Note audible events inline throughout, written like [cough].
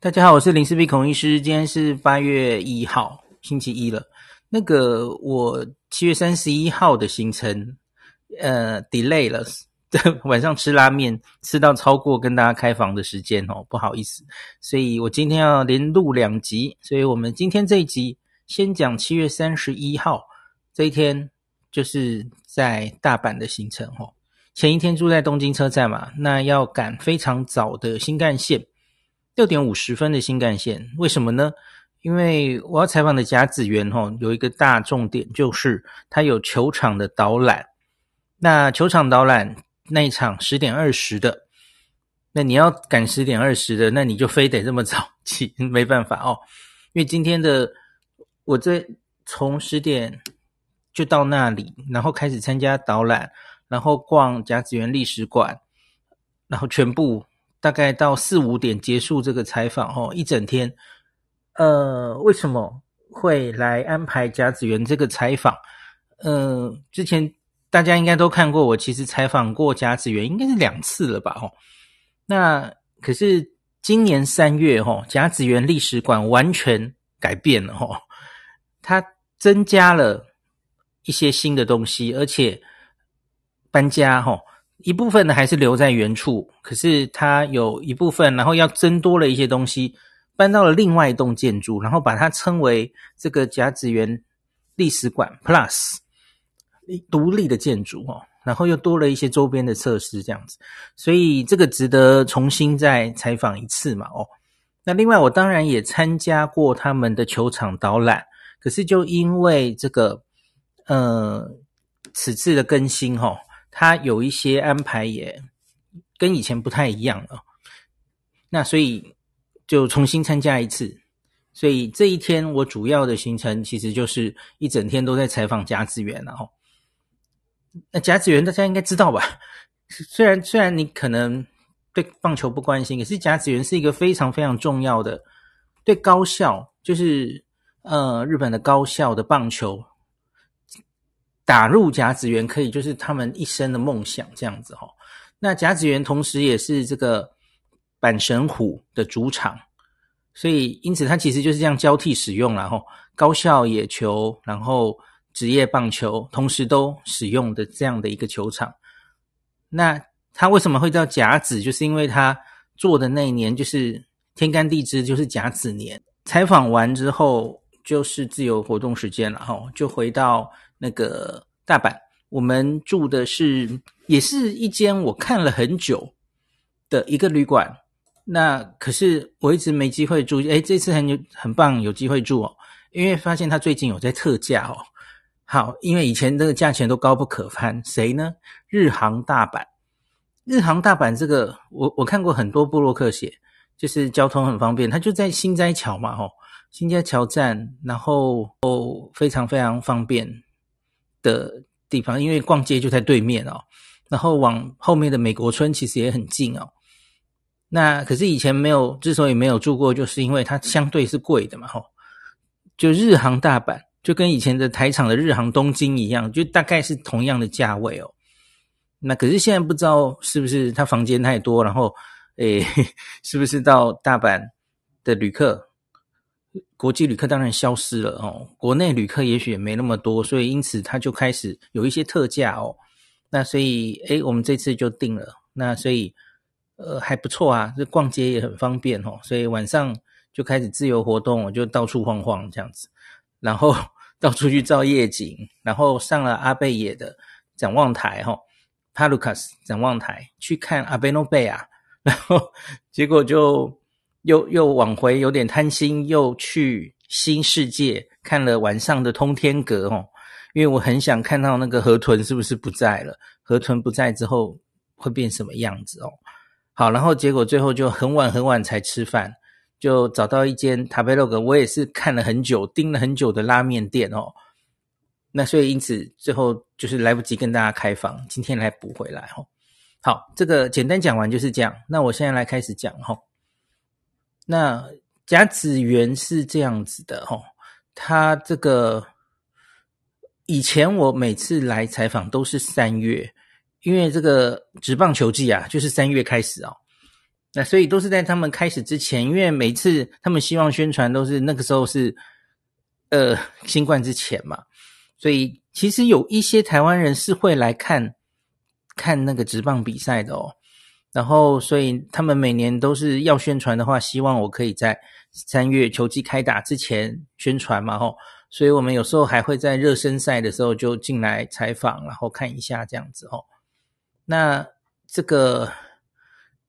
大家好，我是林氏璧孔医师。今天是八月一号，星期一了。那个，我七月三十一号的行程，呃，delay 了。[laughs] 晚上吃拉面，吃到超过跟大家开房的时间哦，不好意思。所以我今天要连录两集，所以我们今天这一集先讲七月三十一号这一天，就是在大阪的行程哦。前一天住在东京车站嘛，那要赶非常早的新干线。六点五十分的新干线，为什么呢？因为我要采访的甲子园吼，有一个大重点，就是它有球场的导览。那球场导览那一场十点二十的，那你要赶十点二十的，那你就非得这么早起，[laughs] 没办法哦。因为今天的我这从十点就到那里，然后开始参加导览，然后逛甲子园历史馆，然后全部。大概到四五点结束这个采访哦，一整天。呃，为什么会来安排甲子园这个采访？呃，之前大家应该都看过，我其实采访过甲子园，应该是两次了吧？哦，那可是今年三月哦，甲子园历史馆完全改变了哦，它增加了一些新的东西，而且搬家哦。一部分呢还是留在原处，可是它有一部分，然后要增多了一些东西，搬到了另外一栋建筑，然后把它称为这个甲子园历史馆 Plus 独立的建筑哦，然后又多了一些周边的设施这样子，所以这个值得重新再采访一次嘛哦。那另外我当然也参加过他们的球场导览，可是就因为这个呃此次的更新哈、哦。他有一些安排也跟以前不太一样了，那所以就重新参加一次。所以这一天我主要的行程其实就是一整天都在采访甲子园，然后那甲子园大家应该知道吧？虽然虽然你可能对棒球不关心，可是甲子园是一个非常非常重要的对高校，就是呃日本的高校的棒球。打入甲子园可以就是他们一生的梦想这样子齁。那甲子园同时也是这个阪神虎的主场，所以因此它其实就是这样交替使用了齁。高校野球，然后职业棒球同时都使用的这样的一个球场。那它为什么会叫甲子？就是因为它做的那一年就是天干地支就是甲子年。采访完之后就是自由活动时间了齁，就回到。那个大阪，我们住的是也是一间我看了很久的一个旅馆。那可是我一直没机会住，诶，这次很有很棒，有机会住哦。因为发现它最近有在特价哦。好，因为以前这个价钱都高不可攀。谁呢？日航大阪。日航大阪这个，我我看过很多部落客写，就是交通很方便，它就在心斋桥嘛，吼，心斋桥站，然后哦，非常非常方便。的地方，因为逛街就在对面哦，然后往后面的美国村其实也很近哦。那可是以前没有，之所以没有住过，就是因为它相对是贵的嘛，吼。就日航大阪，就跟以前的台场的日航东京一样，就大概是同样的价位哦。那可是现在不知道是不是它房间太多，然后诶，[laughs] 是不是到大阪的旅客？国际旅客当然消失了哦，国内旅客也许也没那么多，所以因此他就开始有一些特价哦。那所以诶，我们这次就定了。那所以呃还不错啊，这逛街也很方便哦。所以晚上就开始自由活动，我就到处晃晃这样子，然后 [laughs] 到处去照夜景，然后上了阿贝野的展望台哈，哈鲁卡斯展望台去看阿贝诺贝啊，然后结果就。又又往回有点贪心，又去新世界看了晚上的通天阁哦，因为我很想看到那个河豚是不是不在了，河豚不在之后会变什么样子哦。好，然后结果最后就很晚很晚才吃饭，就找到一间塔贝洛格，我也是看了很久，盯了很久的拉面店哦。那所以因此最后就是来不及跟大家开房，今天来补回来哦。好，这个简单讲完就是这样，那我现在来开始讲哈。那甲子园是这样子的哦，他这个以前我每次来采访都是三月，因为这个职棒球季啊，就是三月开始哦。那所以都是在他们开始之前，因为每次他们希望宣传都是那个时候是呃新冠之前嘛，所以其实有一些台湾人是会来看看那个职棒比赛的哦。然后所以他们每年都是要宣传的话，希望我可以在三月球季开打之前宣传嘛，吼。所以我们有时候还会在热身赛的时候就进来采访，然后看一下这样子吼。那这个。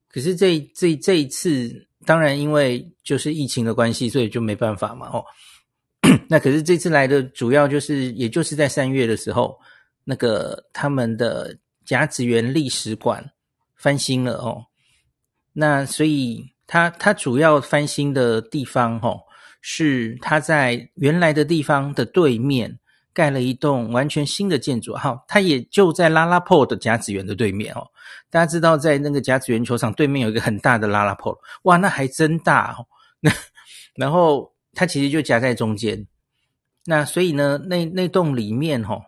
可是这这这一次，当然因为就是疫情的关系，所以就没办法嘛。哦，[coughs] 那可是这次来的主要就是，也就是在三月的时候，那个他们的甲子园历史馆翻新了哦。那所以他他主要翻新的地方，哦，是他在原来的地方的对面。盖了一栋完全新的建筑，哈，它也就在拉拉破的甲子园的对面哦。大家知道，在那个甲子园球场对面有一个很大的拉拉破，哇，那还真大哦。[laughs] 那然后它其实就夹在中间，那所以呢，那那栋里面哈，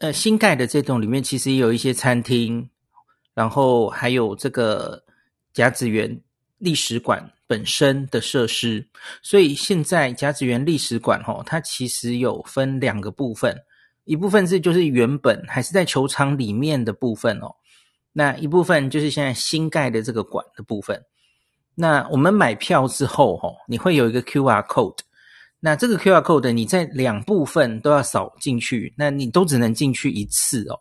呃，新盖的这栋里面其实也有一些餐厅，然后还有这个甲子园历史馆。本身的设施，所以现在甲子园历史馆哈，它其实有分两个部分，一部分是就是原本还是在球场里面的部分哦，那一部分就是现在新盖的这个馆的部分。那我们买票之后哈，你会有一个 QR code，那这个 QR code 你在两部分都要扫进去，那你都只能进去一次哦。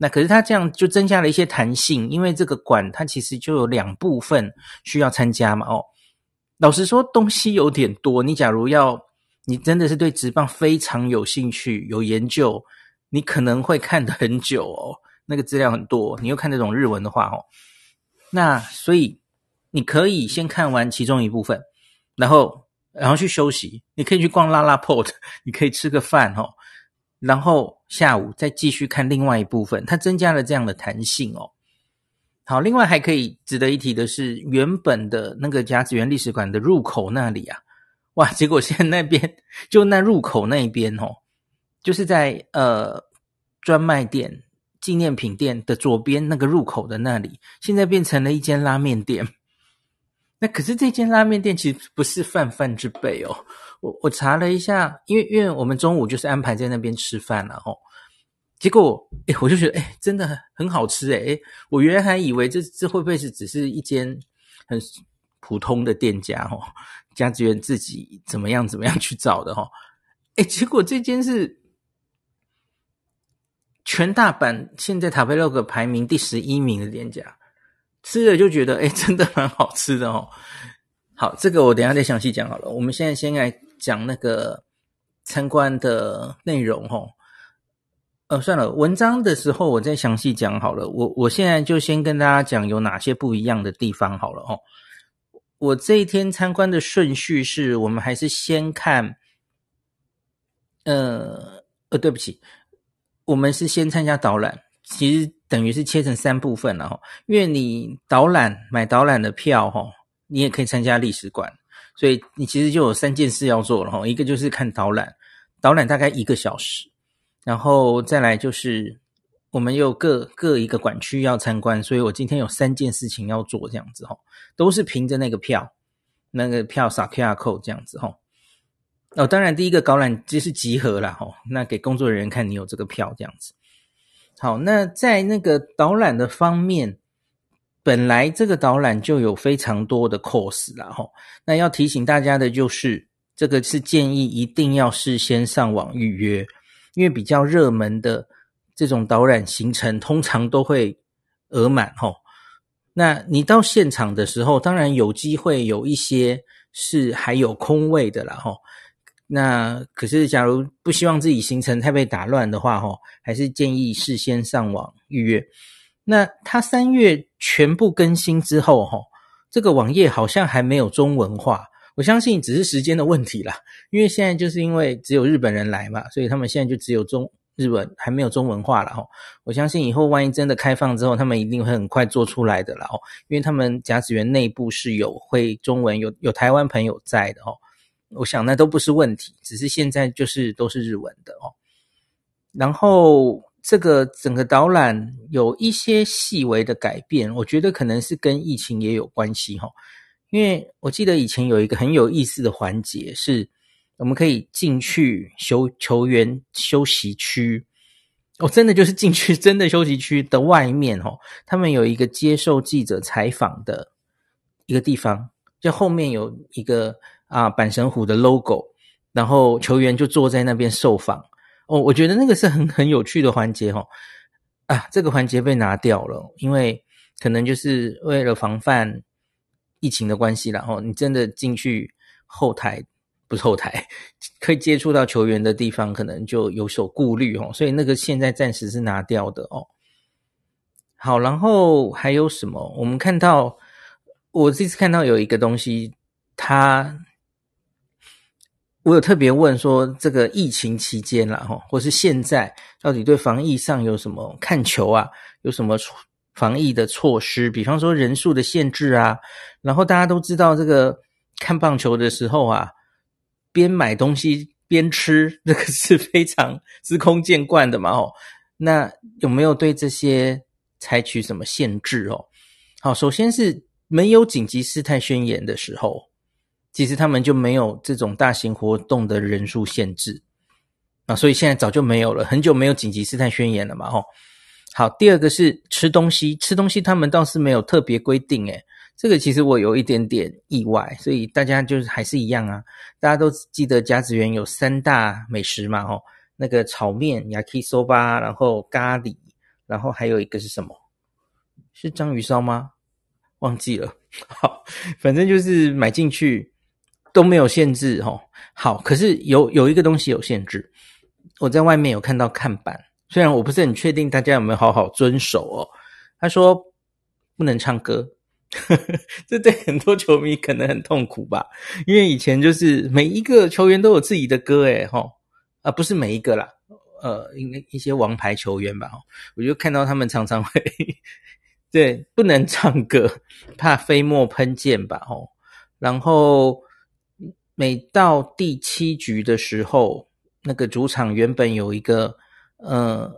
那可是它这样就增加了一些弹性，因为这个馆它其实就有两部分需要参加嘛。哦，老实说东西有点多。你假如要，你真的是对直棒非常有兴趣、有研究，你可能会看得很久哦。那个资料很多，你又看那种日文的话，哦，那所以你可以先看完其中一部分，然后然后去休息。你可以去逛拉拉破，你可以吃个饭，哦。然后下午再继续看另外一部分，它增加了这样的弹性哦。好，另外还可以值得一提的是，原本的那个甲子园历史馆的入口那里啊，哇，结果现在那边就那入口那边哦，就是在呃专卖店、纪念品店的左边那个入口的那里，现在变成了一间拉面店。那可是这间拉面店其实不是泛泛之辈哦。我我查了一下，因为因为我们中午就是安排在那边吃饭了哦，结果哎，我就觉得哎，真的很好吃哎，我原来还以为这这会不会是只是一间很普通的店家哦，家职员自己怎么样怎么样去找的吼，哎，结果这间是全大阪现在塔贝洛克排名第十一名的店家，吃了就觉得哎，真的蛮好吃的哦。好，这个我等下再详细讲好了，我们现在先来。讲那个参观的内容哦，呃，算了，文章的时候我再详细讲好了。我我现在就先跟大家讲有哪些不一样的地方好了哦。我这一天参观的顺序是我们还是先看，呃呃，对不起，我们是先参加导览，其实等于是切成三部分了齁。因为你导览买导览的票齁，你也可以参加历史馆。所以你其实就有三件事要做了哈，一个就是看导览，导览大概一个小时，然后再来就是我们有各各一个馆区要参观，所以我今天有三件事情要做这样子哈，都是凭着那个票，那个票扫 QR code 这样子哈。哦，当然第一个导览就是集合了哈，那给工作人员看你有这个票这样子。好，那在那个导览的方面。本来这个导览就有非常多的 course 啦齁，那要提醒大家的就是，这个是建议一定要事先上网预约，因为比较热门的这种导览行程通常都会额满吼。那你到现场的时候，当然有机会有一些是还有空位的啦吼。那可是假如不希望自己行程太被打乱的话吼，还是建议事先上网预约。那它三月全部更新之后，哈，这个网页好像还没有中文化。我相信只是时间的问题啦，因为现在就是因为只有日本人来嘛，所以他们现在就只有中日文还没有中文化了哈。我相信以后万一真的开放之后，他们一定会很快做出来的啦哦，因为他们甲子园内部是有会中文，有有台湾朋友在的哦。我想那都不是问题，只是现在就是都是日文的哦。然后这个整个导览有一些细微的改变，我觉得可能是跟疫情也有关系哈。因为我记得以前有一个很有意思的环节，是我们可以进去休球员休息区，哦，真的就是进去真的休息区的外面哦，他们有一个接受记者采访的一个地方，就后面有一个啊阪神虎的 logo，然后球员就坐在那边受访。哦，我觉得那个是很很有趣的环节哦，啊，这个环节被拿掉了，因为可能就是为了防范疫情的关系，然后你真的进去后台不是后台，可以接触到球员的地方，可能就有所顾虑哦，所以那个现在暂时是拿掉的哦。好，然后还有什么？我们看到我这次看到有一个东西，它。我有特别问说，这个疫情期间啦，哈，或是现在，到底对防疫上有什么看球啊？有什么防疫的措施？比方说人数的限制啊。然后大家都知道，这个看棒球的时候啊，边买东西边吃，这个是非常 [laughs] 司空见惯的嘛，哦。那有没有对这些采取什么限制哦？好，首先是没有紧急事态宣言的时候。其实他们就没有这种大型活动的人数限制啊，所以现在早就没有了，很久没有紧急事态宣言了嘛，吼。好，第二个是吃东西，吃东西他们倒是没有特别规定，诶，这个其实我有一点点意外，所以大家就是还是一样啊，大家都记得甲子园有三大美食嘛，吼，那个炒面、yakisoba，然后咖喱，然后还有一个是什么？是章鱼烧吗？忘记了。好，反正就是买进去。都没有限制哦，好，可是有有一个东西有限制，我在外面有看到看板，虽然我不是很确定大家有没有好好遵守哦。他说不能唱歌，呵呵，这对很多球迷可能很痛苦吧，因为以前就是每一个球员都有自己的歌诶齁，啊不是每一个啦，呃，应该一些王牌球员吧，我就看到他们常常会 [laughs] 对不能唱歌，怕飞沫喷溅吧，吼，然后。每到第七局的时候，那个主场原本有一个呃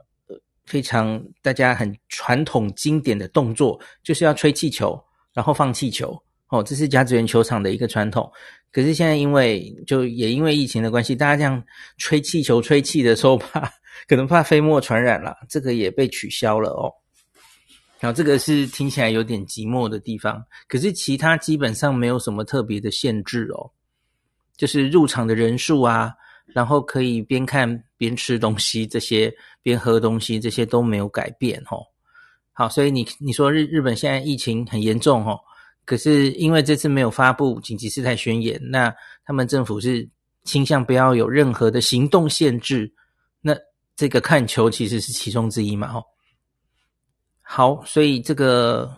非常大家很传统经典的动作，就是要吹气球，然后放气球。哦，这是甲子园球场的一个传统。可是现在因为就也因为疫情的关系，大家这样吹气球吹气的时候 [laughs] 怕可能怕飞沫传染了，这个也被取消了哦。然后这个是听起来有点寂寞的地方，可是其他基本上没有什么特别的限制哦。就是入场的人数啊，然后可以边看边吃东西，这些边喝东西，这些都没有改变哦。好，所以你你说日日本现在疫情很严重哦，可是因为这次没有发布紧急事态宣言，那他们政府是倾向不要有任何的行动限制，那这个看球其实是其中之一嘛吼。好，所以这个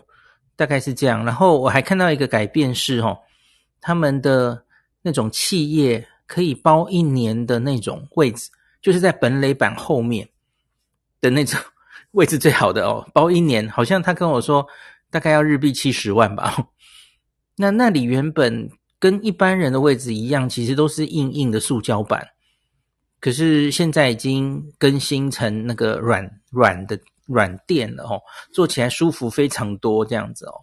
大概是这样。然后我还看到一个改变是哦，他们的。那种企业可以包一年的那种位置，就是在本垒板后面的那种位置最好的哦，包一年，好像他跟我说大概要日币七十万吧。[laughs] 那那里原本跟一般人的位置一样，其实都是硬硬的塑胶板，可是现在已经更新成那个软软的软垫了哦，坐起来舒服非常多这样子哦。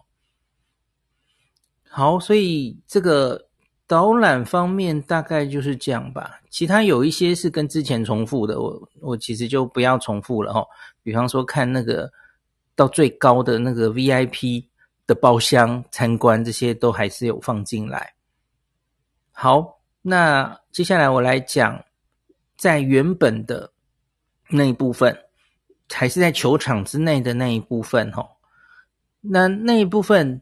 好，所以这个。导览方面大概就是这样吧，其他有一些是跟之前重复的，我我其实就不要重复了哦。比方说看那个到最高的那个 VIP 的包厢参观，这些都还是有放进来。好，那接下来我来讲在原本的那一部分，还是在球场之内的那一部分齁。那那一部分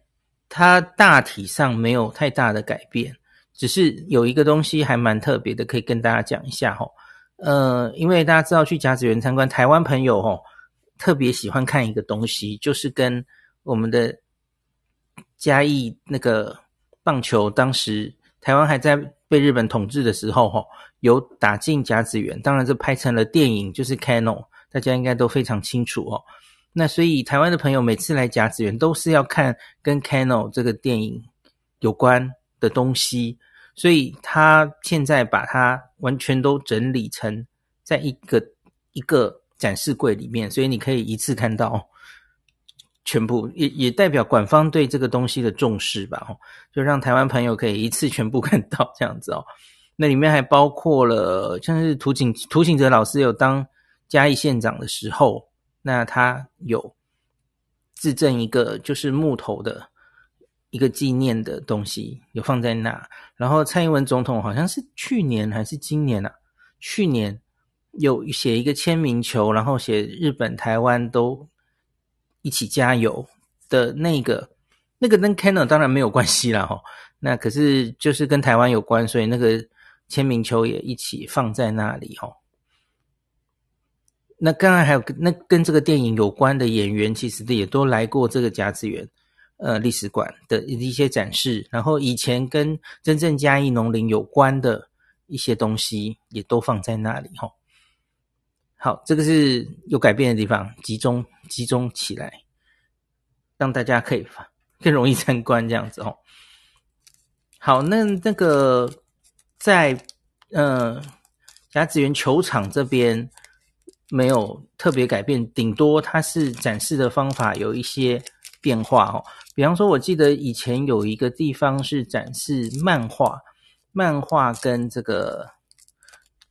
它大体上没有太大的改变。只是有一个东西还蛮特别的，可以跟大家讲一下齁。呃，因为大家知道去甲子园参观，台湾朋友哦特别喜欢看一个东西，就是跟我们的嘉义那个棒球，当时台湾还在被日本统治的时候齁，有打进甲子园，当然这拍成了电影，就是 Kano，大家应该都非常清楚哦。那所以台湾的朋友每次来甲子园都是要看跟 Kano 这个电影有关的东西。所以他现在把它完全都整理成在一个一个展示柜里面，所以你可以一次看到全部，也也代表馆方对这个东西的重视吧？哦，就让台湾朋友可以一次全部看到这样子哦。那里面还包括了像是涂景涂景泽老师有当嘉义县长的时候，那他有自赠一个就是木头的一个纪念的东西，有放在那。然后蔡英文总统好像是去年还是今年啊？去年有写一个签名球，然后写日本、台湾都一起加油的那个，那个跟 Canon 当然没有关系啦齁。[laughs] 那可是就是跟台湾有关，所以那个。签名球也一起放在那里哦。那刚刚还有跟那跟这个电影有关的演员，其实也都来过这个甲子园呃历史馆的一些展示。然后以前跟真正嘉义农林有关的一些东西，也都放在那里哦。好，这个是有改变的地方，集中集中起来，让大家可以更容易 [laughs] 参观这样子哦。好，那那个。在呃甲子园球场这边没有特别改变，顶多它是展示的方法有一些变化哦。比方说，我记得以前有一个地方是展示漫画，漫画跟这个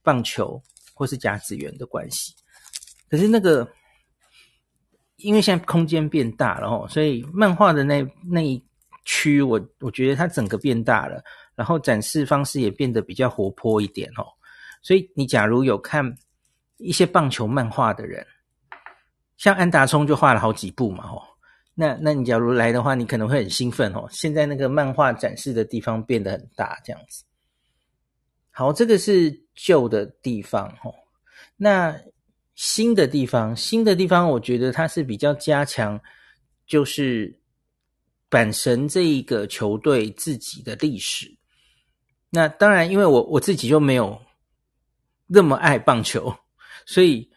棒球或是甲子园的关系。可是那个因为现在空间变大了哦，所以漫画的那那一区，我我觉得它整个变大了。然后展示方式也变得比较活泼一点哦，所以你假如有看一些棒球漫画的人，像安达充就画了好几部嘛哦，那那你假如来的话，你可能会很兴奋哦。现在那个漫画展示的地方变得很大，这样子。好，这个是旧的地方哦，那新的地方，新的地方，我觉得它是比较加强，就是阪神这一个球队自己的历史。那当然，因为我我自己就没有那么爱棒球，所以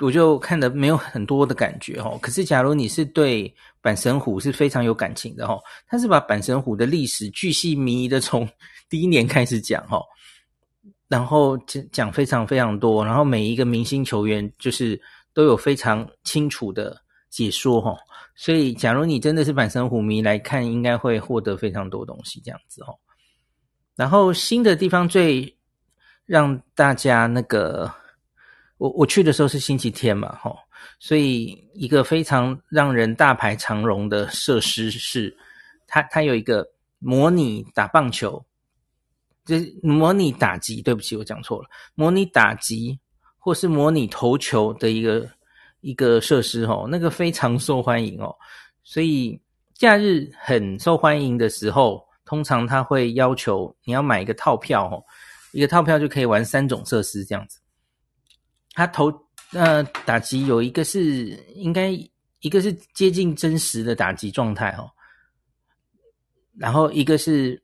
我就看的没有很多的感觉哦。可是，假如你是对阪神虎是非常有感情的哦，他是把阪神虎的历史巨细靡遗的从 [laughs] 第一年开始讲哦，然后讲讲非常非常多，然后每一个明星球员就是都有非常清楚的解说哦。所以，假如你真的是阪神虎迷来看，应该会获得非常多东西这样子哦。然后新的地方最让大家那个，我我去的时候是星期天嘛，吼，所以一个非常让人大排长龙的设施是，它它有一个模拟打棒球，就是模拟打击，对不起，我讲错了，模拟打击或是模拟投球的一个一个设施，吼，那个非常受欢迎哦，所以假日很受欢迎的时候。通常他会要求你要买一个套票哦，一个套票就可以玩三种设施这样子。他投呃打击有一个是应该一个是接近真实的打击状态哦，然后一个是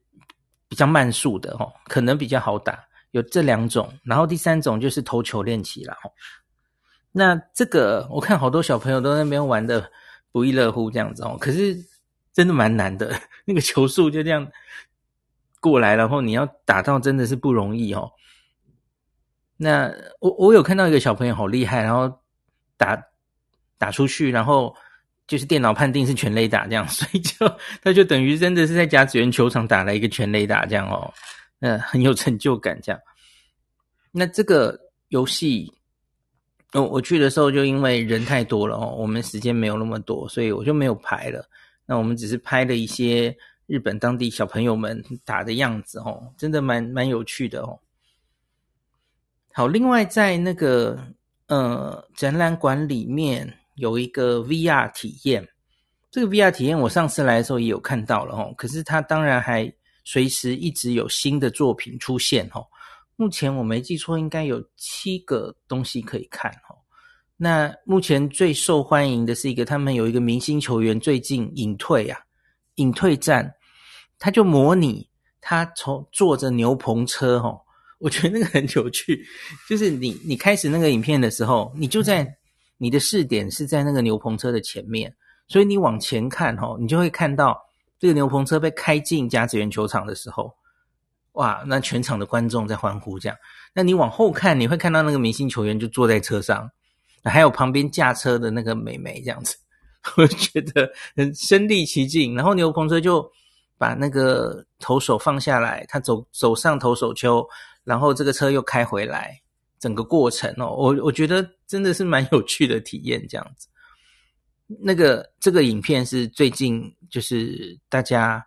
比较慢速的哦，可能比较好打，有这两种。然后第三种就是投球练习了哦。那这个我看好多小朋友都在那边玩的不亦乐乎这样子哦，可是。真的蛮难的，那个球速就这样过来，然后你要打到真的是不容易哦。那我我有看到一个小朋友好厉害，然后打打出去，然后就是电脑判定是全垒打这样，[laughs] 所以就他就等于真的是在甲子园球场打了一个全垒打这样哦，那很有成就感这样。那这个游戏，我我去的时候就因为人太多了哦，我们时间没有那么多，所以我就没有排了。那我们只是拍了一些日本当地小朋友们打的样子哦，真的蛮蛮有趣的哦。好，另外在那个呃展览馆里面有一个 VR 体验，这个 VR 体验我上次来的时候也有看到了哦，可是它当然还随时一直有新的作品出现哦。目前我没记错，应该有七个东西可以看哦。那目前最受欢迎的是一个，他们有一个明星球员最近隐退啊，隐退战，他就模拟他从坐着牛棚车哦，[laughs] 我觉得那个很有趣，就是你你开始那个影片的时候，你就在你的视点是在那个牛棚车的前面，所以你往前看哦，你就会看到这个牛棚车被开进甲子园球场的时候，哇，那全场的观众在欢呼这样，那你往后看，你会看到那个明星球员就坐在车上。还有旁边驾车的那个美眉这样子，[laughs] 我觉得很身临其境。然后牛棚车就把那个投手放下来，他走走上投手丘，然后这个车又开回来，整个过程哦，我我觉得真的是蛮有趣的体验这样子。那个这个影片是最近就是大家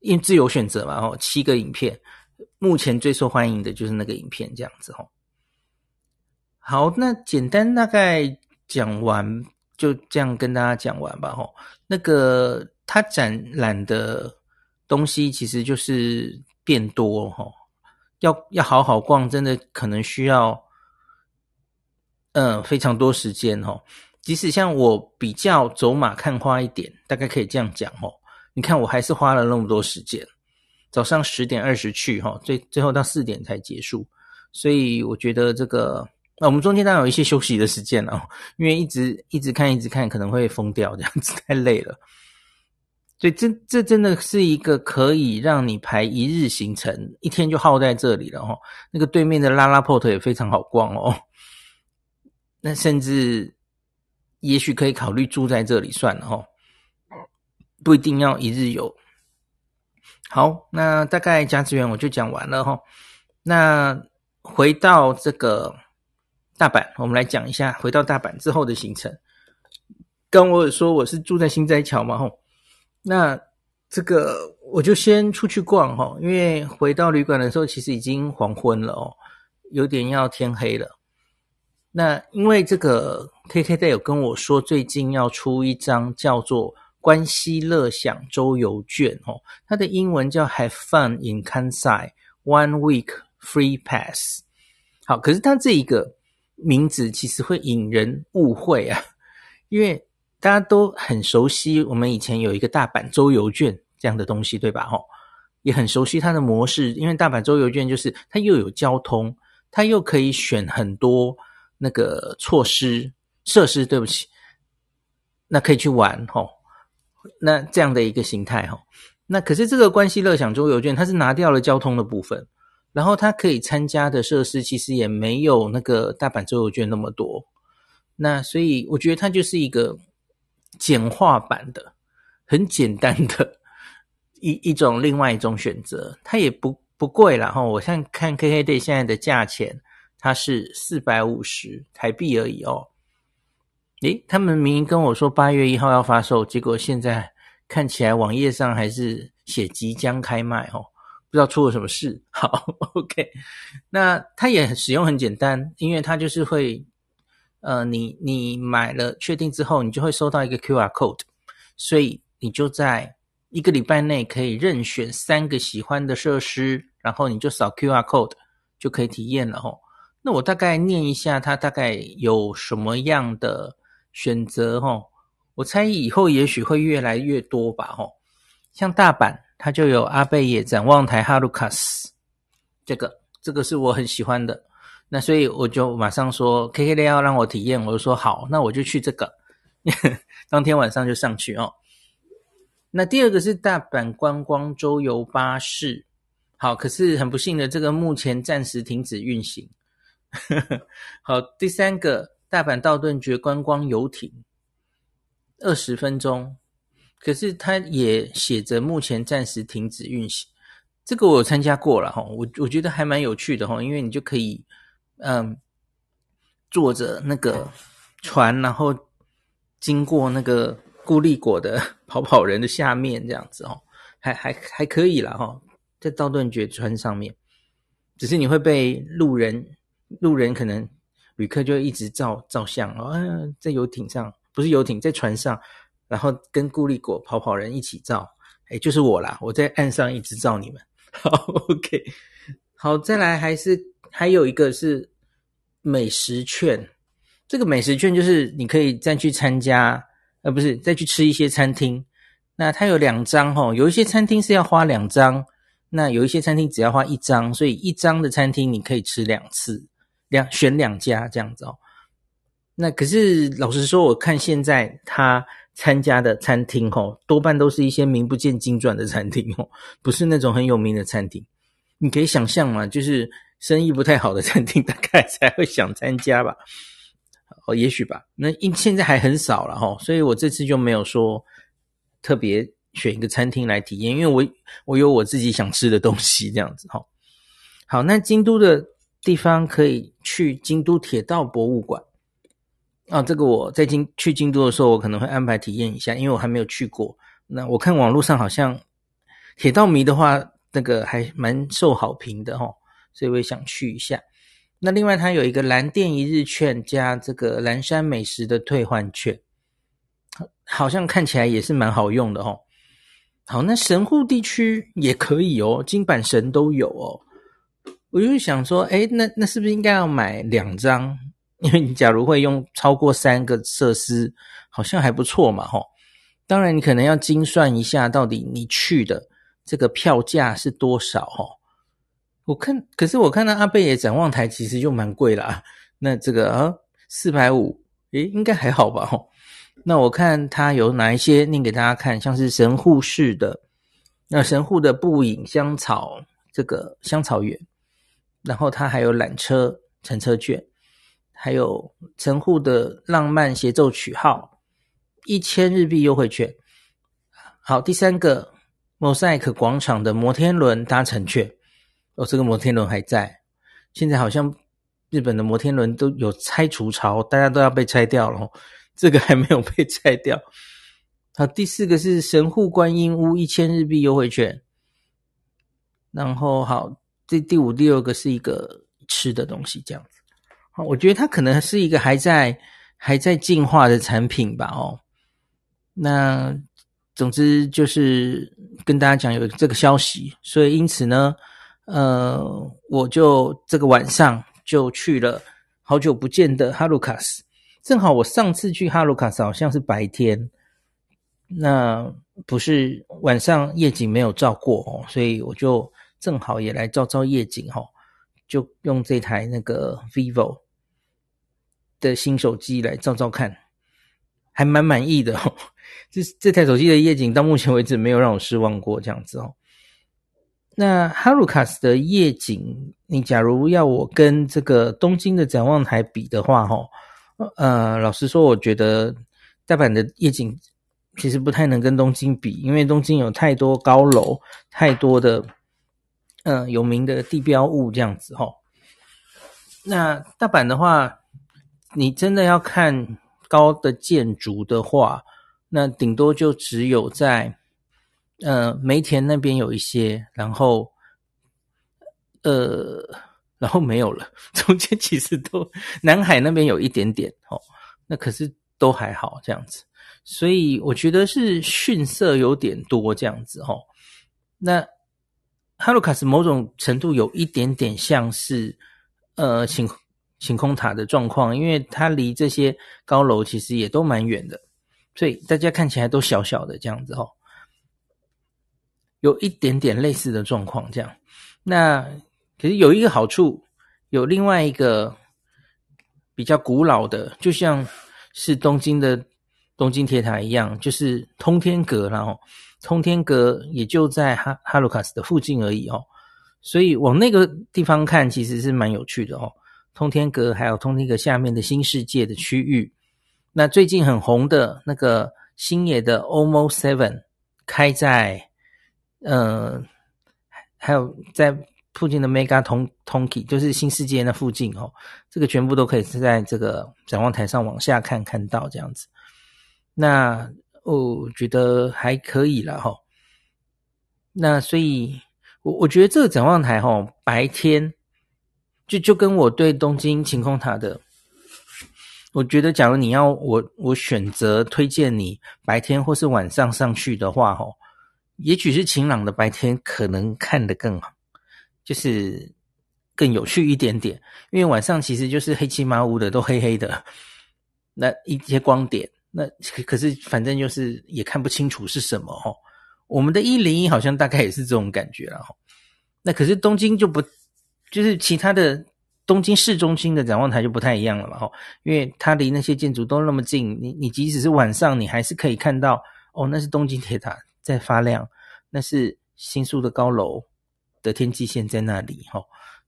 因为自由选择嘛，哦，七个影片，目前最受欢迎的就是那个影片这样子哦。好，那简单大概讲完，就这样跟大家讲完吧。吼，那个他展览的东西其实就是变多，吼，要要好好逛，真的可能需要，嗯，非常多时间，哦。即使像我比较走马看花一点，大概可以这样讲，哦。你看我还是花了那么多时间，早上十点二十去，哈，最最后到四点才结束，所以我觉得这个。那我们中间当然有一些休息的时间了，因为一直一直看一直看可能会疯掉，这样子太累了。所以这这真的是一个可以让你排一日行程，一天就耗在这里了哦。那个对面的拉拉波特也非常好逛哦。那甚至也许可以考虑住在这里算了哦，不一定要一日游。好，那大概甲子园我就讲完了哈。那回到这个。大阪，我们来讲一下回到大阪之后的行程。刚我有说我是住在心斋桥嘛，吼，那这个我就先出去逛哈，因为回到旅馆的时候其实已经黄昏了哦，有点要天黑了。那因为这个 KKday 有跟我说，最近要出一张叫做“关西乐享周游券”哦，它的英文叫 “Have Fun in Kansai One Week Free Pass”。好，可是它这一个。名字其实会引人误会啊，因为大家都很熟悉，我们以前有一个大阪周游券这样的东西，对吧？吼，也很熟悉它的模式，因为大阪周游券就是它又有交通，它又可以选很多那个措施设施，对不起，那可以去玩吼，那这样的一个形态吼，那可是这个关西乐享周游券，它是拿掉了交通的部分。然后它可以参加的设施其实也没有那个大阪周游券那么多，那所以我觉得它就是一个简化版的、很简单的 [laughs] 一一种另外一种选择。它也不不贵啦，哈！我现在看 KKday 现在的价钱，它是四百五十台币而已哦。诶，他们明明跟我说八月一号要发售，结果现在看起来网页上还是写即将开卖哦。不知道出了什么事，好，[laughs] OK，那它也使用很简单，因为它就是会，呃，你你买了确定之后，你就会收到一个 QR code，所以你就在一个礼拜内可以任选三个喜欢的设施，然后你就扫 QR code 就可以体验了吼。那我大概念一下，它大概有什么样的选择吼？我猜以后也许会越来越多吧吼，像大阪。它就有阿贝野展望台哈鲁卡斯，这个这个是我很喜欢的，那所以我就马上说 KKday 要让我体验，我就说好，那我就去这个，[laughs] 当天晚上就上去哦。那第二个是大阪观光周游巴士，好，可是很不幸的，这个目前暂时停止运行。[laughs] 好，第三个大阪道顿堀观光游艇，二十分钟。可是它也写着目前暂时停止运行，这个我有参加过了哈，我我觉得还蛮有趣的哈，因为你就可以嗯坐着那个船，然后经过那个固力果的 [laughs] 跑跑人的下面这样子哦，还还还可以啦哈，在道顿堀川上面，只是你会被路人路人可能旅客就一直照照相啊，在游艇上不是游艇，在船上。然后跟固力果跑跑人一起照，哎，就是我啦！我在岸上一直照你们。[laughs] 好，OK，好，再来还是还有一个是美食券。这个美食券就是你可以再去参加，呃，不是再去吃一些餐厅。那它有两张齁，有一些餐厅是要花两张，那有一些餐厅只要花一张，所以一张的餐厅你可以吃两次，两选两家这样子哦。那可是老实说，我看现在他。参加的餐厅吼，多半都是一些名不见经传的餐厅哦，不是那种很有名的餐厅。你可以想象嘛，就是生意不太好的餐厅，大概才会想参加吧。哦，也许吧。那因现在还很少了哈，所以我这次就没有说特别选一个餐厅来体验，因为我我有我自己想吃的东西这样子哈。好，那京都的地方可以去京都铁道博物馆啊，这个我在京去京都的时候，我可能会安排体验一下，因为我还没有去过。那我看网络上好像铁道迷的话，那个还蛮受好评的哈，所以我也想去一下。那另外，它有一个蓝电一日券加这个蓝山美食的退换券，好像看起来也是蛮好用的哦。好，那神户地区也可以哦，金阪神都有哦。我就想说，诶，那那是不是应该要买两张？因为你假如会用超过三个设施，好像还不错嘛，吼。当然，你可能要精算一下，到底你去的这个票价是多少，吼。我看，可是我看到阿倍野展望台其实就蛮贵啦。那这个啊，四百五，诶，应该还好吧？吼，那我看它有哪一些，念给大家看，像是神户市的，那神户的步影香草这个香草园，然后它还有缆车乘车券，还有神户的浪漫协奏曲号，一千日币优惠券。好，第三个，Mosaic 广场的摩天轮搭乘券。哦，这个摩天轮还在。现在好像日本的摩天轮都有拆除潮，大家都要被拆掉了。这个还没有被拆掉。好，第四个是神户观音屋一千日币优惠券。然后好，这第五、第六个是一个吃的东西，这样子。好，我觉得它可能是一个还在还在进化的产品吧。哦，那总之就是跟大家讲有这个消息，所以因此呢。呃，我就这个晚上就去了好久不见的哈鲁卡斯，正好我上次去哈鲁卡斯好像是白天，那不是晚上夜景没有照过哦，所以我就正好也来照照夜景哈，就用这台那个 vivo 的新手机来照照看，还蛮满意的哦。[laughs] 这这台手机的夜景到目前为止没有让我失望过，这样子哦。那哈鲁卡斯的夜景，你假如要我跟这个东京的展望台比的话，哈，呃，老实说，我觉得大阪的夜景其实不太能跟东京比，因为东京有太多高楼，太多的嗯、呃、有名的地标物这样子，哈。那大阪的话，你真的要看高的建筑的话，那顶多就只有在。呃，梅田那边有一些，然后，呃，然后没有了。[laughs] 中间其实都南海那边有一点点哦，那可是都还好这样子，所以我觉得是逊色有点多这样子哦。那哈鲁卡斯某种程度有一点点像是呃晴晴空塔的状况，因为它离这些高楼其实也都蛮远的，所以大家看起来都小小的这样子哦。有一点点类似的状况，这样。那可是有一个好处，有另外一个比较古老的，就像是东京的东京铁塔一样，就是通天阁，然后通天阁也就在哈哈鲁卡斯的附近而已哦。所以往那个地方看，其实是蛮有趣的哦。通天阁还有通天阁下面的新世界的区域，那最近很红的那个星野的 OMO Seven 开在。呃，还有在附近的 Mega Tonki，就是新世界那附近哦，这个全部都可以是在这个展望台上往下看看到这样子。那我觉得还可以了哈。那所以，我我觉得这个展望台哈，白天就就跟我对东京晴空塔的，我觉得假如你要我我选择推荐你白天或是晚上上去的话哈。也许是晴朗的白天，可能看得更好，就是更有趣一点点。因为晚上其实就是黑漆麻乌的，都黑黑的，那一些光点，那可是反正就是也看不清楚是什么哦。我们的一零一好像大概也是这种感觉了齁。那可是东京就不，就是其他的东京市中心的展望台就不太一样了嘛哈，因为它离那些建筑都那么近，你你即使是晚上，你还是可以看到哦，那是东京铁塔。在发亮，那是新宿的高楼的天际线在那里，哈，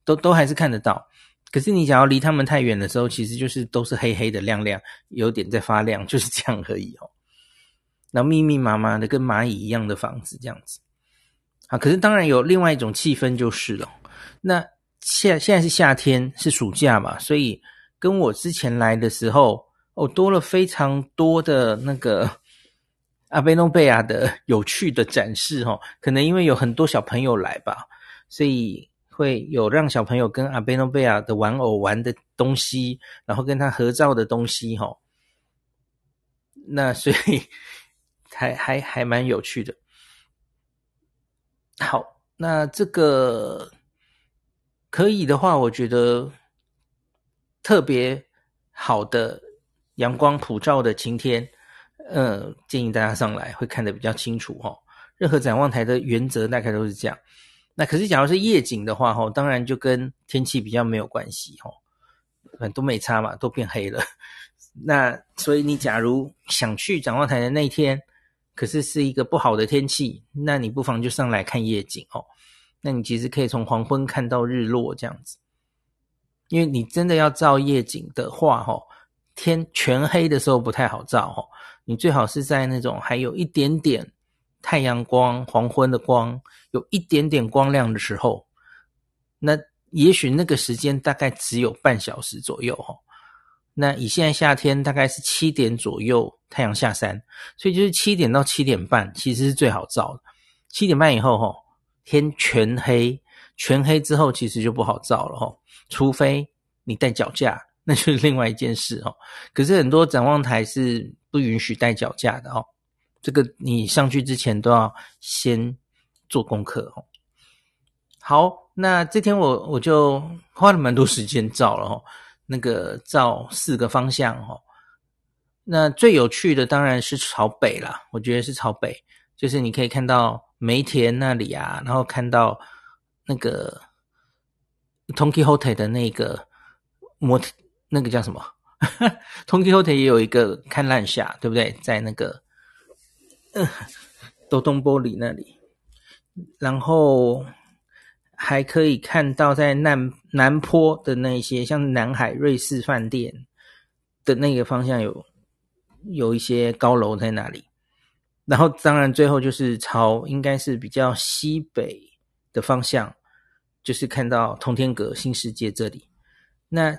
都都还是看得到。可是你想要离他们太远的时候，其实就是都是黑黑的亮亮，有点在发亮，就是这样而已哦。然后密密麻麻的跟蚂蚁一样的房子这样子，啊，可是当然有另外一种气氛就是了。那现现在是夏天，是暑假嘛，所以跟我之前来的时候，哦，多了非常多的那个阿贝诺贝亚的有趣的展示哦。可能因为有很多小朋友来吧，所以。会有让小朋友跟阿贝诺贝亚的玩偶玩的东西，然后跟他合照的东西，哈，那所以还 [laughs] 还还蛮有趣的。好，那这个可以的话，我觉得特别好的阳光普照的晴天，呃，建议大家上来会看得比较清楚，哈。任何展望台的原则大概都是这样。那可是，假如是夜景的话，吼，当然就跟天气比较没有关系，吼，都没差嘛，都变黑了。[laughs] 那所以你假如想去展望台的那一天，可是是一个不好的天气，那你不妨就上来看夜景，哦。那你其实可以从黄昏看到日落这样子，因为你真的要照夜景的话，吼，天全黑的时候不太好照，吼，你最好是在那种还有一点点。太阳光、黄昏的光，有一点点光亮的时候，那也许那个时间大概只有半小时左右哈。那以现在夏天大概是七点左右太阳下山，所以就是七点到七点半其实是最好照的。七点半以后哈，天全黑，全黑之后其实就不好照了哈，除非你带脚架，那就是另外一件事哦。可是很多展望台是不允许带脚架的哦。这个你上去之前都要先做功课哦。好，那这天我我就花了蛮多时间照了哦，那个照四个方向哦。那最有趣的当然是朝北啦，我觉得是朝北，就是你可以看到梅田那里啊，然后看到那个 Tonki Hotel 的那个摩，那个叫什么？[laughs] Don Quijote 也有一个看烂下，对不对？在那个。嗯，都东玻璃那里，然后还可以看到在南南坡的那些，像南海瑞士饭店的那个方向有有一些高楼在那里。然后当然最后就是朝应该是比较西北的方向，就是看到通天阁新世界这里。那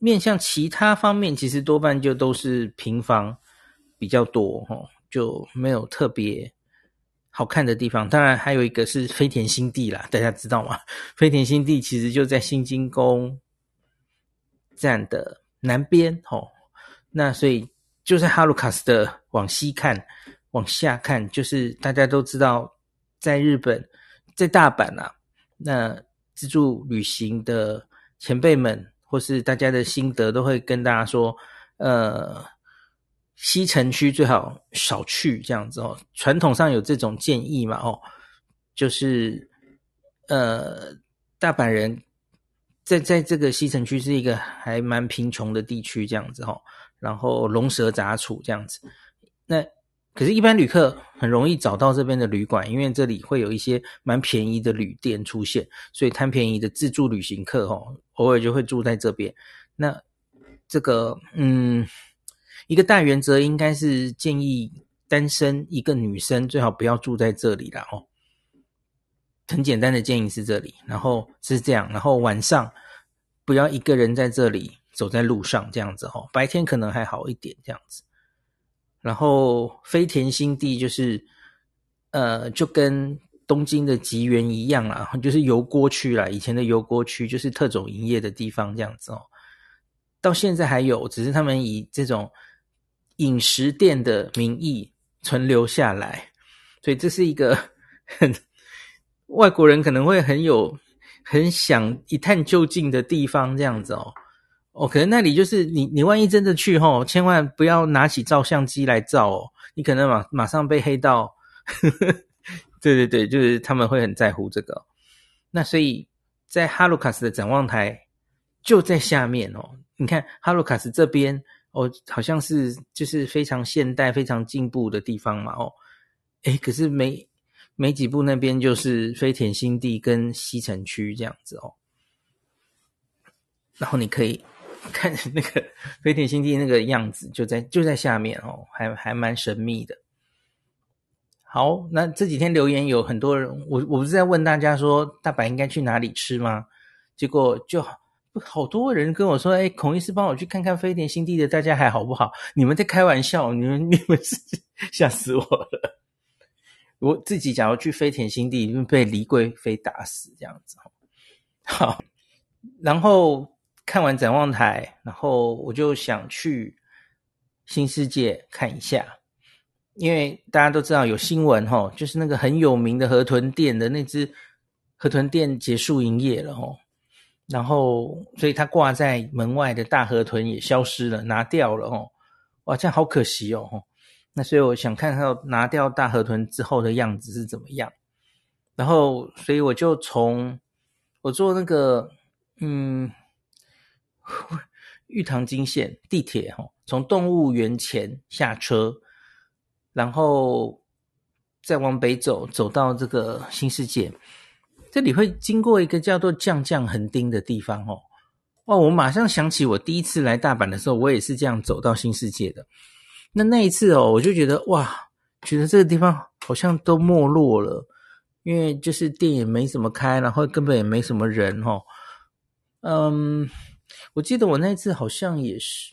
面向其他方面，其实多半就都是平房比较多齁。就没有特别好看的地方，当然还有一个是飞田新地啦，大家知道吗？飞田新地其实就在新津宫站的南边哦，那所以就在哈鲁卡斯的往西看，往下看，就是大家都知道，在日本，在大阪啊，那自助旅行的前辈们或是大家的心得都会跟大家说，呃。西城区最好少去这样子哦，传统上有这种建议嘛哦，就是呃，大阪人在在这个西城区是一个还蛮贫穷的地区这样子哦，然后龙蛇杂处这样子，那可是，一般旅客很容易找到这边的旅馆，因为这里会有一些蛮便宜的旅店出现，所以贪便宜的自助旅行客哦，偶尔就会住在这边。那这个嗯。一个大原则应该是建议单身一个女生最好不要住在这里啦哦。很简单的建议是这里，然后是这样，然后晚上不要一个人在这里走在路上这样子哦。白天可能还好一点这样子。然后飞田新地就是呃，就跟东京的吉原一样啦，就是油锅区啦，以前的油锅区就是特种营业的地方这样子哦。到现在还有，只是他们以这种。饮食店的名义存留下来，所以这是一个很外国人可能会很有很想一探究竟的地方，这样子哦。哦，可能那里就是你，你万一真的去吼，千万不要拿起照相机来照哦，你可能马马上被黑到。[laughs] 对对对，就是他们会很在乎这个。那所以在哈鲁卡斯的展望台就在下面哦，你看哈鲁卡斯这边。哦，好像是就是非常现代、非常进步的地方嘛。哦，诶，可是没没几步那边就是飞田新地跟西城区这样子哦。然后你可以看那个 [laughs] 飞天新地那个样子，就在就在下面哦，还还蛮神秘的。好，那这几天留言有很多人，我我不是在问大家说大阪应该去哪里吃吗？结果就好多人跟我说，哎，孔医师帮我去看看飞田新地的，大家还好不好？你们在开玩笑，你们 [laughs] 你们是吓死我了。我自己假如去飞田新地，被李贵妃打死这样子。好，然后看完展望台，然后我就想去新世界看一下，因为大家都知道有新闻齁，就是那个很有名的河豚店的那只河豚店结束营业了齁，然后所以它挂在门外的大河豚也消失了，拿掉了齁，哇，这样好可惜哦。那所以我想看到拿掉大河豚之后的样子是怎么样，然后所以我就从我坐那个嗯 [laughs] 玉堂金线地铁哈，从动物园前下车，然后再往北走，走到这个新世界，这里会经过一个叫做降降横丁的地方哦，哦，我马上想起我第一次来大阪的时候，我也是这样走到新世界的。那那一次哦，我就觉得哇，觉得这个地方好像都没落了，因为就是店也没怎么开，然后根本也没什么人哦。嗯，我记得我那次好像也是，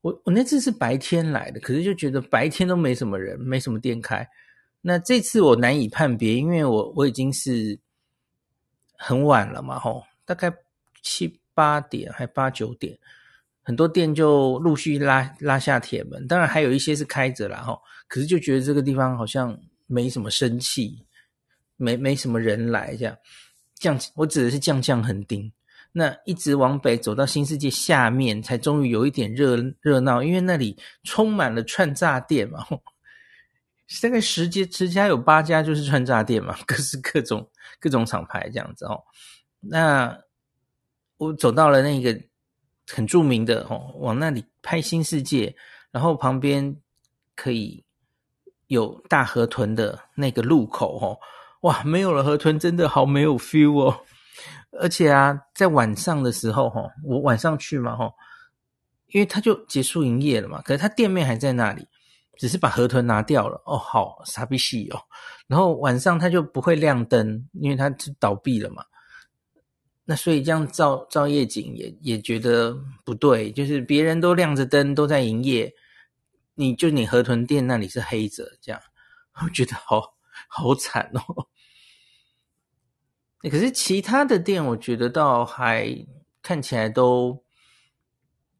我我那次是白天来的，可是就觉得白天都没什么人，没什么店开。那这次我难以判别，因为我我已经是很晚了嘛，吼，大概七八点还八九点。很多店就陆续拉拉下铁门，当然还有一些是开着啦吼，可是就觉得这个地方好像没什么生气，没没什么人来这样。将我指的是降降横丁，那一直往北走到新世界下面，才终于有一点热热闹，因为那里充满了串炸店嘛，[laughs] 大概十家十家有八家就是串炸店嘛，[laughs] 各式各种各种厂牌这样子哦。那我走到了那个。很著名的哦，往那里拍新世界，然后旁边可以有大河豚的那个路口哦，哇，没有了河豚，真的好没有 feel 哦。而且啊，在晚上的时候哈，我晚上去嘛哈，因为他就结束营业了嘛，可是他店面还在那里，只是把河豚拿掉了哦，好傻逼戏哦。然后晚上他就不会亮灯，因为他是倒闭了嘛。那所以这样照照夜景也也觉得不对，就是别人都亮着灯都在营业，你就你河豚店那里是黑着，这样我觉得好好惨哦。可是其他的店我觉得倒还看起来都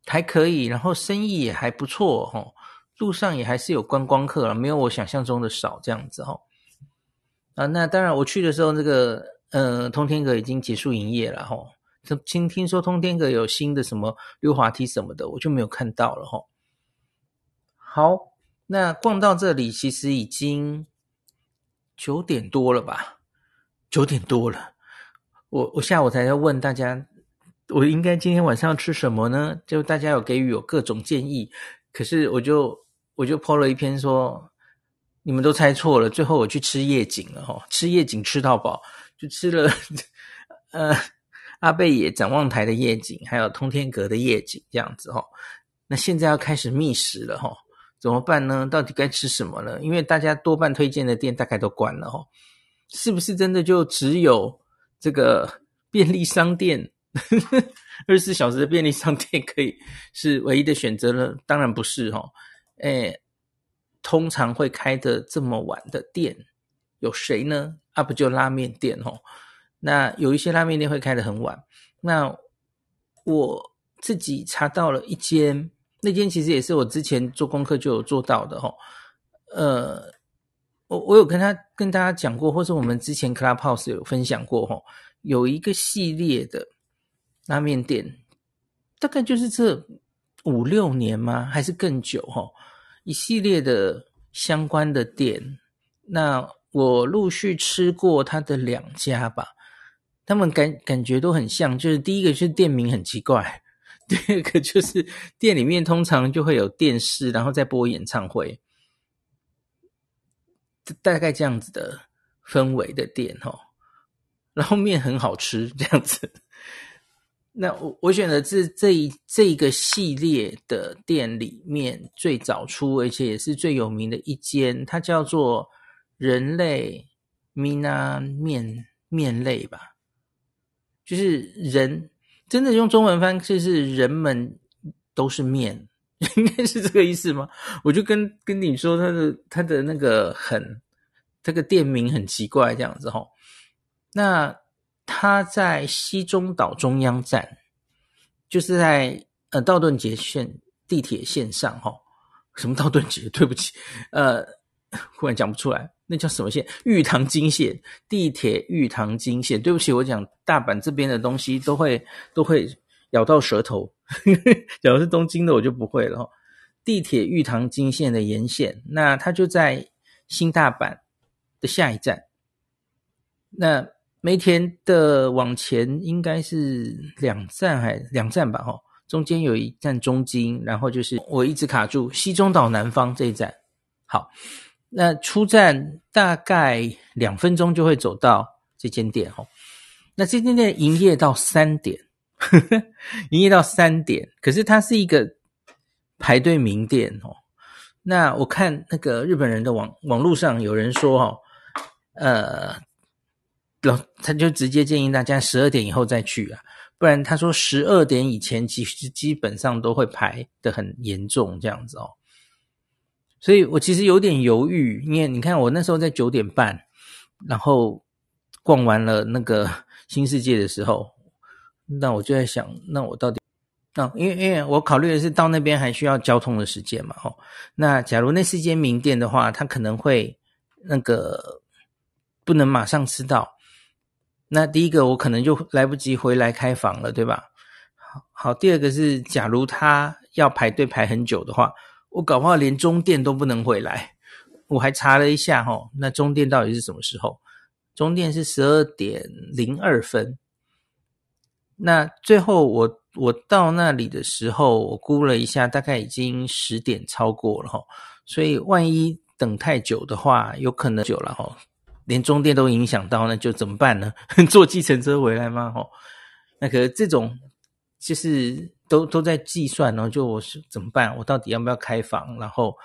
还可以，然后生意也还不错哈，路上也还是有观光客了，没有我想象中的少这样子哈。啊，那当然我去的时候这个。呃，通天阁已经结束营业了哈。听听说通天阁有新的什么溜滑梯什么的，我就没有看到了哈。好，那逛到这里其实已经九点多了吧？九点多了，我我下午才在问大家，我应该今天晚上要吃什么呢？就大家有给予我各种建议，可是我就我就 po 了一篇说，你们都猜错了，最后我去吃夜景了哈，吃夜景吃到饱。就吃了，呃，阿贝野展望台的夜景，还有通天阁的夜景，这样子齁。那现在要开始觅食了齁，怎么办呢？到底该吃什么呢？因为大家多半推荐的店大概都关了齁，是不是真的就只有这个 [laughs] 便利商店，二十四小时的便利商店可以是唯一的选择呢？当然不是齁，诶，通常会开的这么晚的店有谁呢？啊，不就拉面店哦？那有一些拉面店会开得很晚。那我自己查到了一间，那间其实也是我之前做功课就有做到的哦。呃，我有跟他跟大家讲过，或者我们之前 Clubhouse 有分享过哦。有一个系列的拉面店，大概就是这五六年吗？还是更久哦？一系列的相关的店，那。我陆续吃过他的两家吧，他们感感觉都很像，就是第一个是店名很奇怪，第二个就是店里面通常就会有电视，然后再播演唱会，大概这样子的氛围的店哦，[laughs] 然后面很好吃 [laughs] 这样子，那我我选的这这一这个系列的店里面最早出，而且也是最有名的一间，它叫做人类 Mina 面面类吧，就是人真的用中文翻，就是人们都是面，[laughs] 应该是这个意思吗？我就跟跟你说，他的他的那个很这个店名很奇怪，这样子齁。那他在西中岛中央站，就是在呃道顿堀线地铁线上齁。什么道顿堀？[laughs] 对不起，呃，忽然讲不出来，那叫什么线？玉堂金线地铁玉堂金线。对不起，我讲大阪这边的东西都会都会咬到舌头。[laughs] 假如是东京的，我就不会了齁。地铁玉堂金线的沿线，那它就在新大阪下一站。那梅田的往前应该是两站还两站吧？哈，中间有一站中京，然后就是我一直卡住西中岛南方这一站。好，那出站大概两分钟就会走到这间店哈。那这间店营业到三点，呵呵，营业到三点，可是它是一个排队名店哦。那我看那个日本人的网网络上有人说哦，呃。然后他就直接建议大家十二点以后再去啊，不然他说十二点以前其实基本上都会排得很严重这样子哦。所以我其实有点犹豫，因为你看我那时候在九点半，然后逛完了那个新世界的时候，那我就在想，那我到底，那因为因为我考虑的是到那边还需要交通的时间嘛，哦，那假如那是间名店的话，他可能会那个不能马上吃到。那第一个我可能就来不及回来开房了，对吧？好，好，第二个是，假如他要排队排很久的话，我搞不好连中电都不能回来。我还查了一下齁，那中电到底是什么时候？中电是十二点零二分。那最后我我到那里的时候，我估了一下，大概已经十点超过了齁。所以万一等太久的话，有可能久了齁。连中电都影响到，那就怎么办呢？[laughs] 坐计程车回来吗？吼，那可是这种就是都都在计算哦。就我是怎么办？我到底要不要开房？然后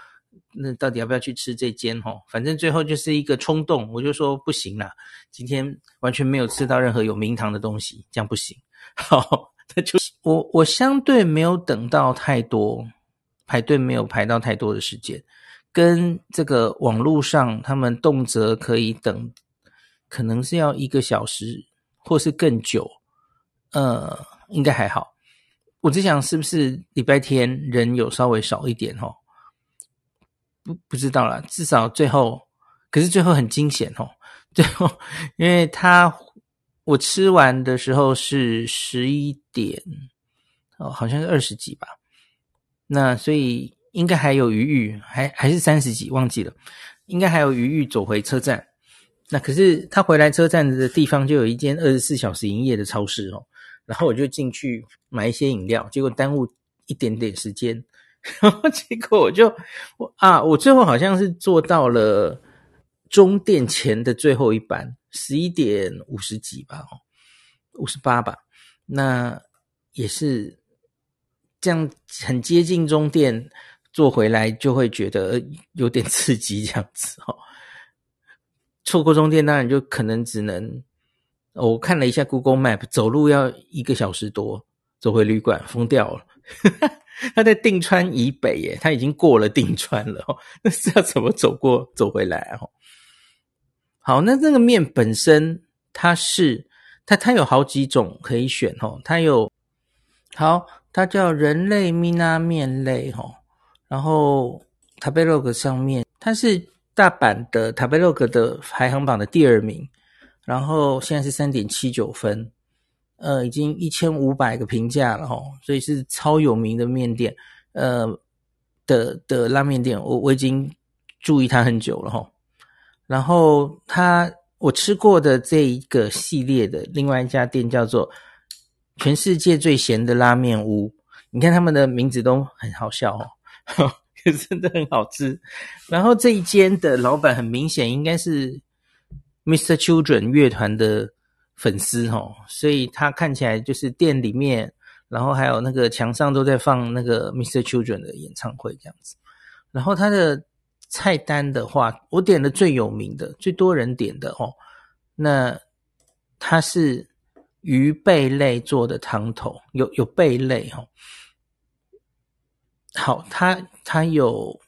那到底要不要去吃这间？吼，反正最后就是一个冲动，我就说不行啦，今天完全没有吃到任何有名堂的东西，这样不行。[laughs] 好，那就是我我相对没有等到太多排队，没有排到太多的时间。跟这个网络上，他们动辄可以等，可能是要一个小时或是更久，呃，应该还好。我只想是不是礼拜天人有稍微少一点哦？不不知道啦，至少最后，可是最后很惊险哦。[laughs] 最后，因为他我吃完的时候是十一点，哦，好像是二十几吧。那所以。应该还有余裕，还还是三十几，忘记了。应该还有余裕走回车站。那可是他回来车站的地方就有一间二十四小时营业的超市哦。然后我就进去买一些饮料，结果耽误一点点时间。然 [laughs] 后结果我就我啊，我最后好像是坐到了终电前的最后一班，十一点五十几吧，哦，五十八吧。那也是这样，很接近终电。坐回来就会觉得有点 [laughs] 刺激，这样子哦。错过终电，当然就可能只能……我看了一下 Google Map，走路要一个小时多，走回旅馆，疯掉了。[laughs] 他在定川以北耶，他已经过了定川了。那是要怎么走过走回来哦？好，那这个面本身它是它它有好几种可以选哦。它有好，它叫人类 Mina 面类哦。然后，Tabelog 上面它是大阪的 Tabelog 的排行榜的第二名，然后现在是三点七九分，呃，已经一千五百个评价了齁，所以是超有名的面店，呃的的拉面店，我我已经注意它很久了齁。然后它我吃过的这一个系列的另外一家店叫做全世界最咸的拉面屋，你看他们的名字都很好笑哦。[laughs] 真的很好吃。然后这一间的老板很明显应该是 Mr. Children 乐团的粉丝哦，所以他看起来就是店里面，然后还有那个墙上都在放那个 Mr. Children 的演唱会这样子。然后他的菜单的话，我点的最有名的、最多人点的哦，那它是鱼贝类做的汤头，有有贝类哦。好，它它有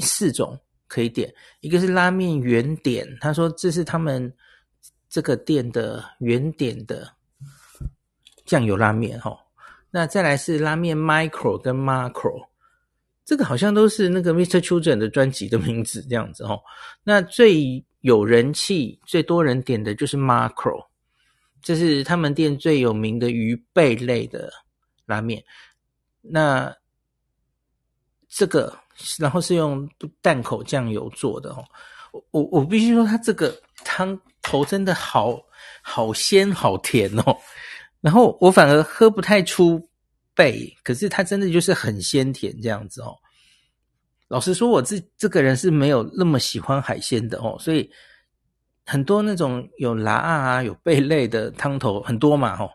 四种可以点，一个是拉面原点，他说这是他们。这个店的原点的酱油拉面哈，那再来是拉面 micro 跟 macro，这个好像都是那个 Mr. Children 的专辑的名字这样子哈。那最有人气、最多人点的就是 macro，这是他们店最有名的鱼贝类的拉面。那这个然后是用淡口酱油做的哦，我我我必须说它这个汤。头真的好好鲜好甜哦，然后我反而喝不太出贝，可是它真的就是很鲜甜这样子哦。老实说，我这这个人是没有那么喜欢海鲜的哦，所以很多那种有辣啊、有贝类的汤头很多嘛哦。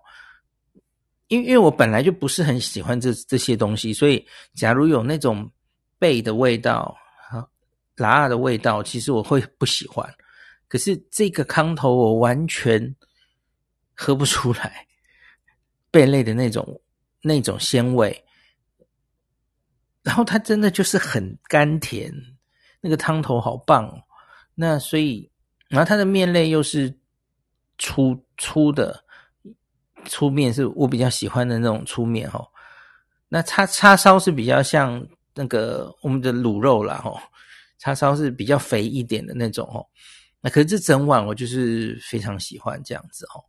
因因为我本来就不是很喜欢这这些东西，所以假如有那种贝的味道、辣的味道，其实我会不喜欢。可是这个汤头我完全喝不出来贝类的那种那种鲜味，然后它真的就是很甘甜，那个汤头好棒哦。那所以，然后它的面类又是粗粗的粗面，是我比较喜欢的那种粗面哦。那叉叉烧是比较像那个我们的卤肉啦哦，叉烧是比较肥一点的那种哦。那可是这整碗我就是非常喜欢这样子哦，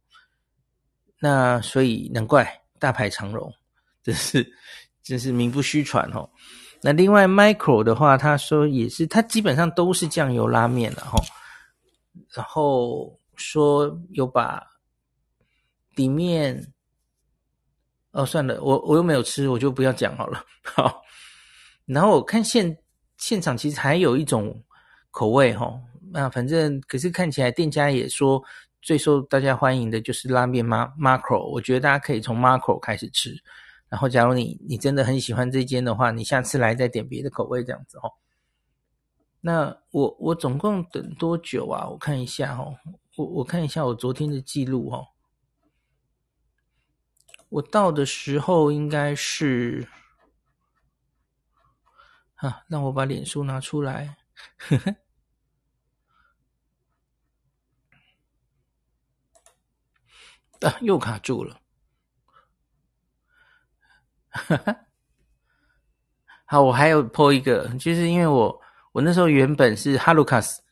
那所以难怪大排长龙，[laughs] 真是真是名不虚传哦。那另外 Micro 的话，他说也是，他基本上都是酱油拉面了哈。然后说有把底面，哦算了，我我又没有吃，我就不要讲好了。[laughs] 好，然后我看现现场其实还有一种口味哈。那反正可是看起来店家也说最受大家欢迎的就是拉面 Macro，我觉得大家可以从 Macro 开始吃。然后假如你你真的很喜欢这间的话，你下次来再点别的口味这样子哦。那我我总共等多久啊？我看一下哦，我我看一下我昨天的记录哦。我到的时候应该是啊，让我把脸书拿出来。呵呵啊，又卡住了。哈哈，好，我还有破一个，就是因为我我那时候原本是哈鲁卡斯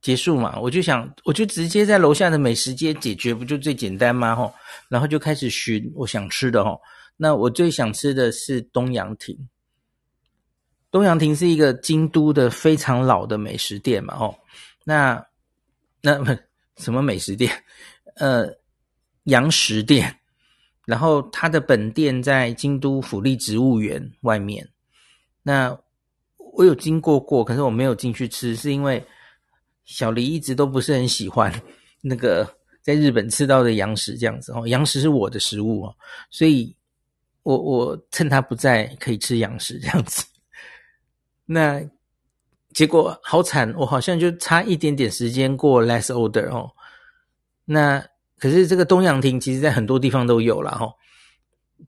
结束嘛，我就想我就直接在楼下的美食街解决，不就最简单吗？吼，然后就开始寻我想吃的吼。那我最想吃的是东阳亭。东阳亭是一个京都的非常老的美食店嘛，吼。那那什么美食店？呃。洋食店，然后它的本店在京都府立植物园外面。那我有经过过，可是我没有进去吃，是因为小黎一直都不是很喜欢 [laughs] 那个在日本吃到的洋食这样子哦。洋食是我的食物哦，所以我我趁他不在可以吃洋食这样子。[laughs] 那结果好惨，我好像就差一点点时间过 less order 哦。那。可是这个东阳亭其实在很多地方都有了哈，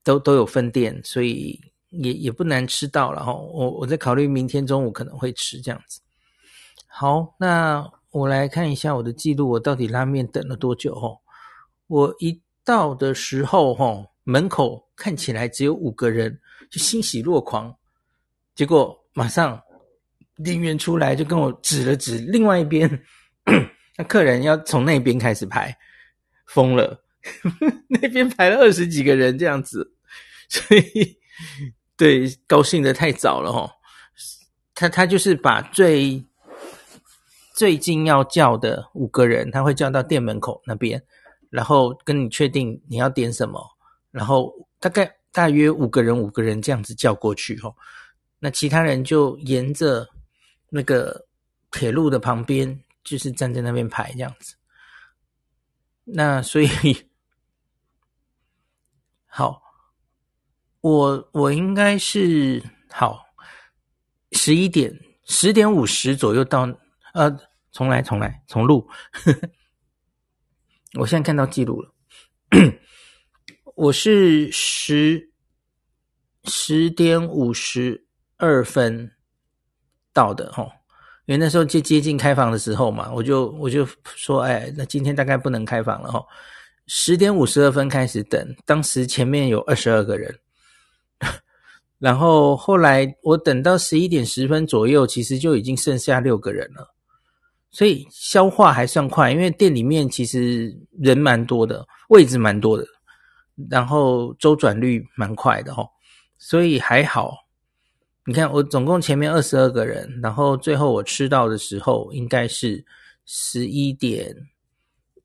都都有分店，所以也也不难吃到了哈。我我在考虑明天中午可能会吃这样子。好，那我来看一下我的记录，我到底拉面等了多久哈？我一到的时候哈，门口看起来只有五个人，就欣喜若狂。结果马上店员出来就跟我指了指另外一边，[clears throat] 那客人要从那边开始排。疯了，[laughs] 那边排了二十几个人这样子，所以对，高兴得太早了齁。他他就是把最最近要叫的五个人，他会叫到店门口那边，然后跟你确定你要点什么，然后大概大约五个人五个人这样子叫过去齁。那其他人就沿着那个铁路的旁边，就是站在那边排这样子。那所以好，我我应该是好十一点十点五十左右到，呃，重来重来重录，[laughs] 我现在看到记录了，我是十十点五十二分到的齁。因为那时候接接近开房的时候嘛，我就我就说，哎，那今天大概不能开房了齁。十点五十二分开始等，当时前面有二十二个人，[laughs] 然后后来我等到十一点十分左右，其实就已经剩下六个人了，所以消化还算快，因为店里面其实人蛮多的，位置蛮多的，然后周转率蛮快的哦，所以还好。你看，我总共前面二十二个人，然后最后我吃到的时候应该是十一点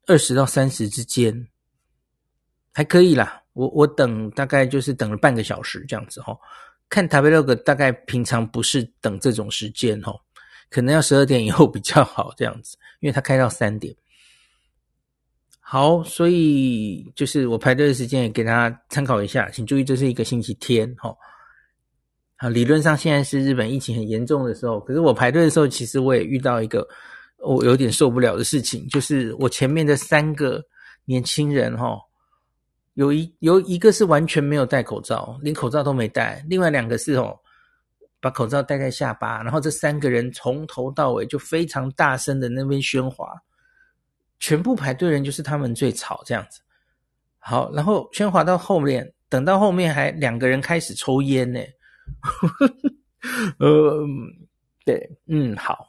二十到三十之间，还可以啦。我我等大概就是等了半个小时这样子哦。看 Tabelog 大概平常不是等这种时间哦，可能要十二点以后比较好这样子，因为它开到三点。好，所以就是我排队的时间也给大家参考一下，请注意这是一个星期天哈，啊，理论上现在是日本疫情很严重的时候，可是我排队的时候，其实我也遇到一个我有点受不了的事情，就是我前面的三个年轻人哈，有一有一个是完全没有戴口罩，连口罩都没戴，另外两个是哦把口罩戴在下巴，然后这三个人从头到尾就非常大声的那边喧哗，全部排队人就是他们最吵这样子。好，然后喧哗到后面，等到后面还两个人开始抽烟呢。[laughs] 呃，对，嗯，好。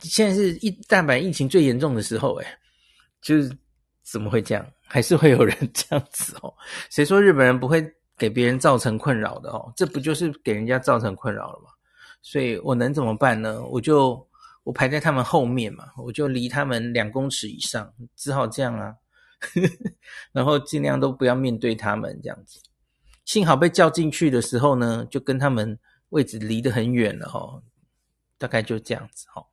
现在是一大阪疫情最严重的时候，哎，就是怎么会这样？还是会有人这样子哦？谁说日本人不会给别人造成困扰的哦？这不就是给人家造成困扰了吗？所以我能怎么办呢？我就我排在他们后面嘛，我就离他们两公尺以上，只好这样啊。[laughs] 然后尽量都不要面对他们这样子。幸好被叫进去的时候呢，就跟他们位置离得很远了哦，大概就这样子哦。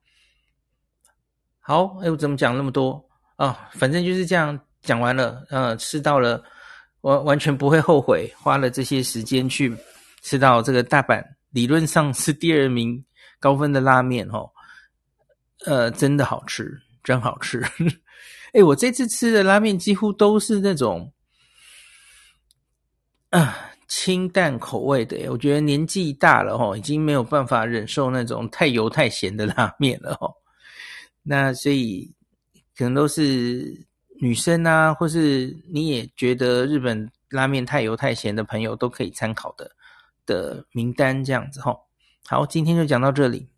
好，哎，我怎么讲那么多啊？反正就是这样讲完了，呃，吃到了，完完全不会后悔花了这些时间去吃到这个大阪理论上是第二名高分的拉面哦，呃，真的好吃，真好吃。[laughs] 哎，我这次吃的拉面几乎都是那种。啊，清淡口味的，我觉得年纪大了哦，已经没有办法忍受那种太油太咸的拉面了哦。那所以可能都是女生啊，或是你也觉得日本拉面太油太咸的朋友都可以参考的的名单这样子吼。好，今天就讲到这里。